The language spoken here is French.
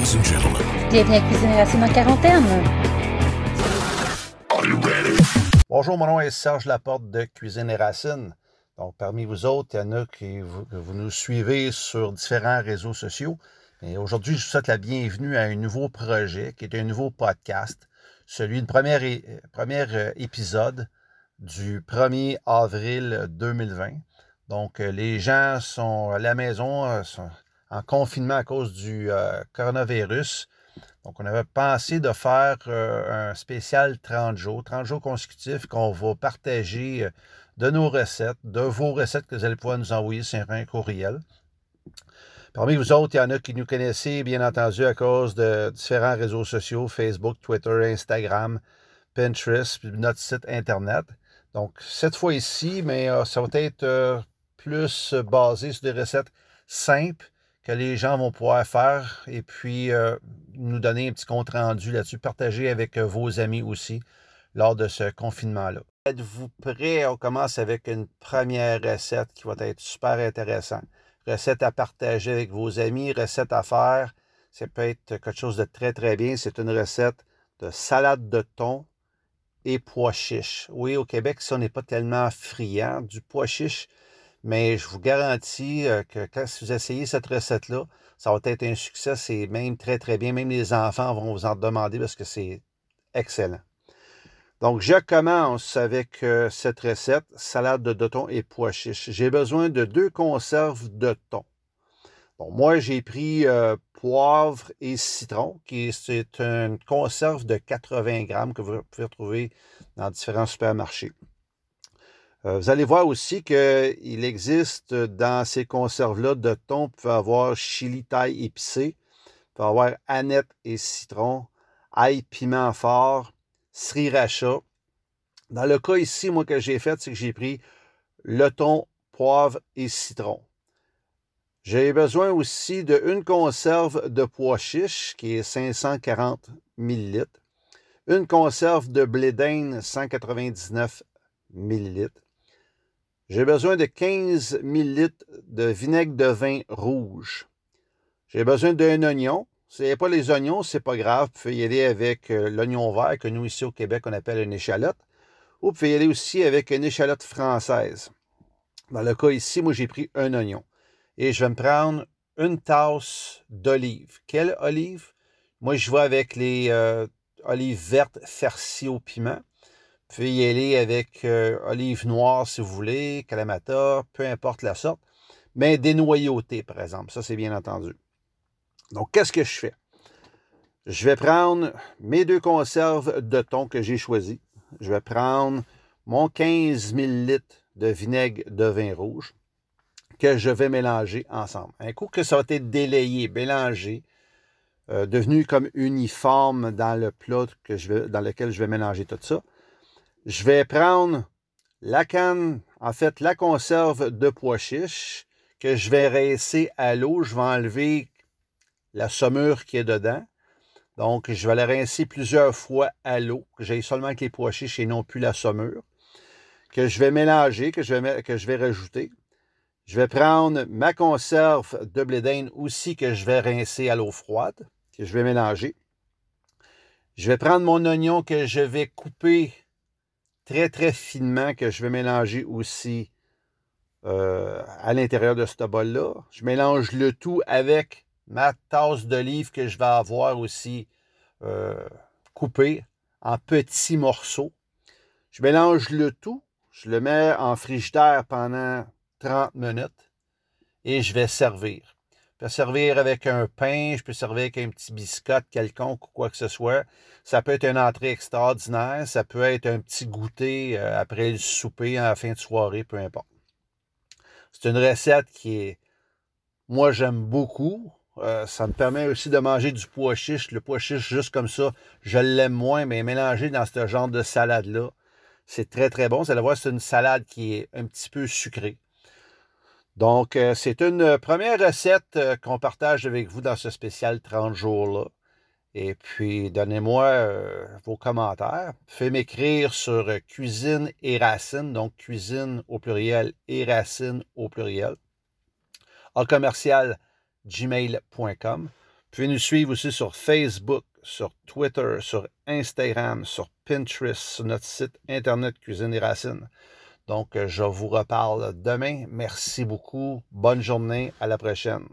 Ladies and gentlemen. Bienvenue à Cuisine Racine en quarantaine. Are you ready? Bonjour, mon nom est Serge Laporte de Cuisine et Racines. Donc, parmi vous autres, il y en a qui vous, que vous nous suivez sur différents réseaux sociaux. Et aujourd'hui, je vous souhaite la bienvenue à un nouveau projet qui est un nouveau podcast, celui de premier, premier euh, épisode du 1er avril 2020. Donc, euh, les gens sont à la maison, euh, sont en confinement à cause du euh, coronavirus. Donc, on avait pensé de faire euh, un spécial 30 jours, 30 jours consécutifs qu'on va partager euh, de nos recettes, de vos recettes que vous allez pouvoir nous envoyer sur un courriel. Parmi vous autres, il y en a qui nous connaissez, bien entendu, à cause de différents réseaux sociaux, Facebook, Twitter, Instagram, Pinterest, notre site Internet. Donc, cette fois-ci, mais euh, ça va être plus basé sur des recettes simples que les gens vont pouvoir faire et puis euh, nous donner un petit compte rendu là-dessus, partager avec euh, vos amis aussi lors de ce confinement-là. Êtes-vous prêts? On commence avec une première recette qui va être super intéressante. Recette à partager avec vos amis, recette à faire. Ça peut être quelque chose de très, très bien. C'est une recette de salade de thon et pois chiches. Oui, au Québec, ça, n'est pas tellement friand du pois chiche, mais je vous garantis euh, que quand si vous essayez cette recette-là, ça va être un succès. C'est même très, très bien. Même les enfants vont vous en demander parce que c'est excellent. Donc, je commence avec euh, cette recette, salade de thon et pois chiches. J'ai besoin de deux conserves de thon. Bon, moi, j'ai pris euh, poivre et citron, qui est, une conserve de 80 grammes que vous pouvez retrouver dans différents supermarchés. Euh, vous allez voir aussi qu'il existe dans ces conserves-là de thon, vous pouvez avoir chili taille épicé, vous pouvez avoir aneth et citron, ail piment fort, sriracha. Dans le cas ici, moi, que j'ai fait, c'est que j'ai pris le thon, poivre et citron. J'ai besoin aussi d'une conserve de pois chiche qui est 540 ml, une conserve de blé d'Inde 199 ml. J'ai besoin de 15 ml de vinaigre de vin rouge. J'ai besoin d'un oignon. Si n'avez pas les oignons, c'est pas grave. Vous pouvez y aller avec euh, l'oignon vert que nous, ici au Québec, on appelle une échalote. Ou vous pouvez y aller aussi avec une échalote française. Dans le cas ici, moi, j'ai pris un oignon. Et je vais me prendre une tasse d'olive. Quelle olive? Moi, je vais avec les euh, olives vertes farcies au piment. Vous pouvez y aller avec euh, olive noire si vous voulez, calamata, peu importe la sorte. Mais dénoyautée, par exemple. Ça, c'est bien entendu. Donc, qu'est-ce que je fais? Je vais prendre mes deux conserves de thon que j'ai choisies. Je vais prendre mon 15 ml de vinaigre de vin rouge que je vais mélanger ensemble. Un coup que ça va être délayé, mélangé, euh, devenu comme uniforme dans le plat que je vais, dans lequel je vais mélanger tout ça, je vais prendre la canne, en fait, la conserve de pois chiches que je vais rincer à l'eau. Je vais enlever la saumure qui est dedans. Donc, je vais la rincer plusieurs fois à l'eau, j'ai seulement avec les pois chiches et non plus la saumure, que je vais mélanger, que je vais, que je vais rajouter. Je vais prendre ma conserve de blé d'Inde aussi que je vais rincer à l'eau froide, que je vais mélanger. Je vais prendre mon oignon que je vais couper très très finement, que je vais mélanger aussi euh, à l'intérieur de ce bol-là. Je mélange le tout avec ma tasse d'olive que je vais avoir aussi euh, coupée en petits morceaux. Je mélange le tout, je le mets en frigidaire pendant 30 minutes et je vais servir. Peux servir avec un pain, je peux servir avec un petit biscotte quelconque ou quoi que ce soit. Ça peut être une entrée extraordinaire, ça peut être un petit goûter euh, après le souper, en fin de soirée, peu importe. C'est une recette qui est, moi j'aime beaucoup. Euh, ça me permet aussi de manger du pois chiche. Le pois chiche, juste comme ça, je l'aime moins, mais mélangé dans ce genre de salade-là, c'est très très bon. Vous allez voir, c'est une salade qui est un petit peu sucrée. Donc, euh, c'est une première recette euh, qu'on partage avec vous dans ce spécial 30 jours-là. Et puis, donnez-moi euh, vos commentaires. Faites m'écrire sur euh, cuisine et racine, donc cuisine au pluriel et racine au pluriel, en commercial gmail.com. pouvez nous suivre aussi sur Facebook, sur Twitter, sur Instagram, sur Pinterest, sur notre site internet Cuisine et Racines. Donc, euh, je vous reparle demain. Merci beaucoup. Bonne journée. À la prochaine.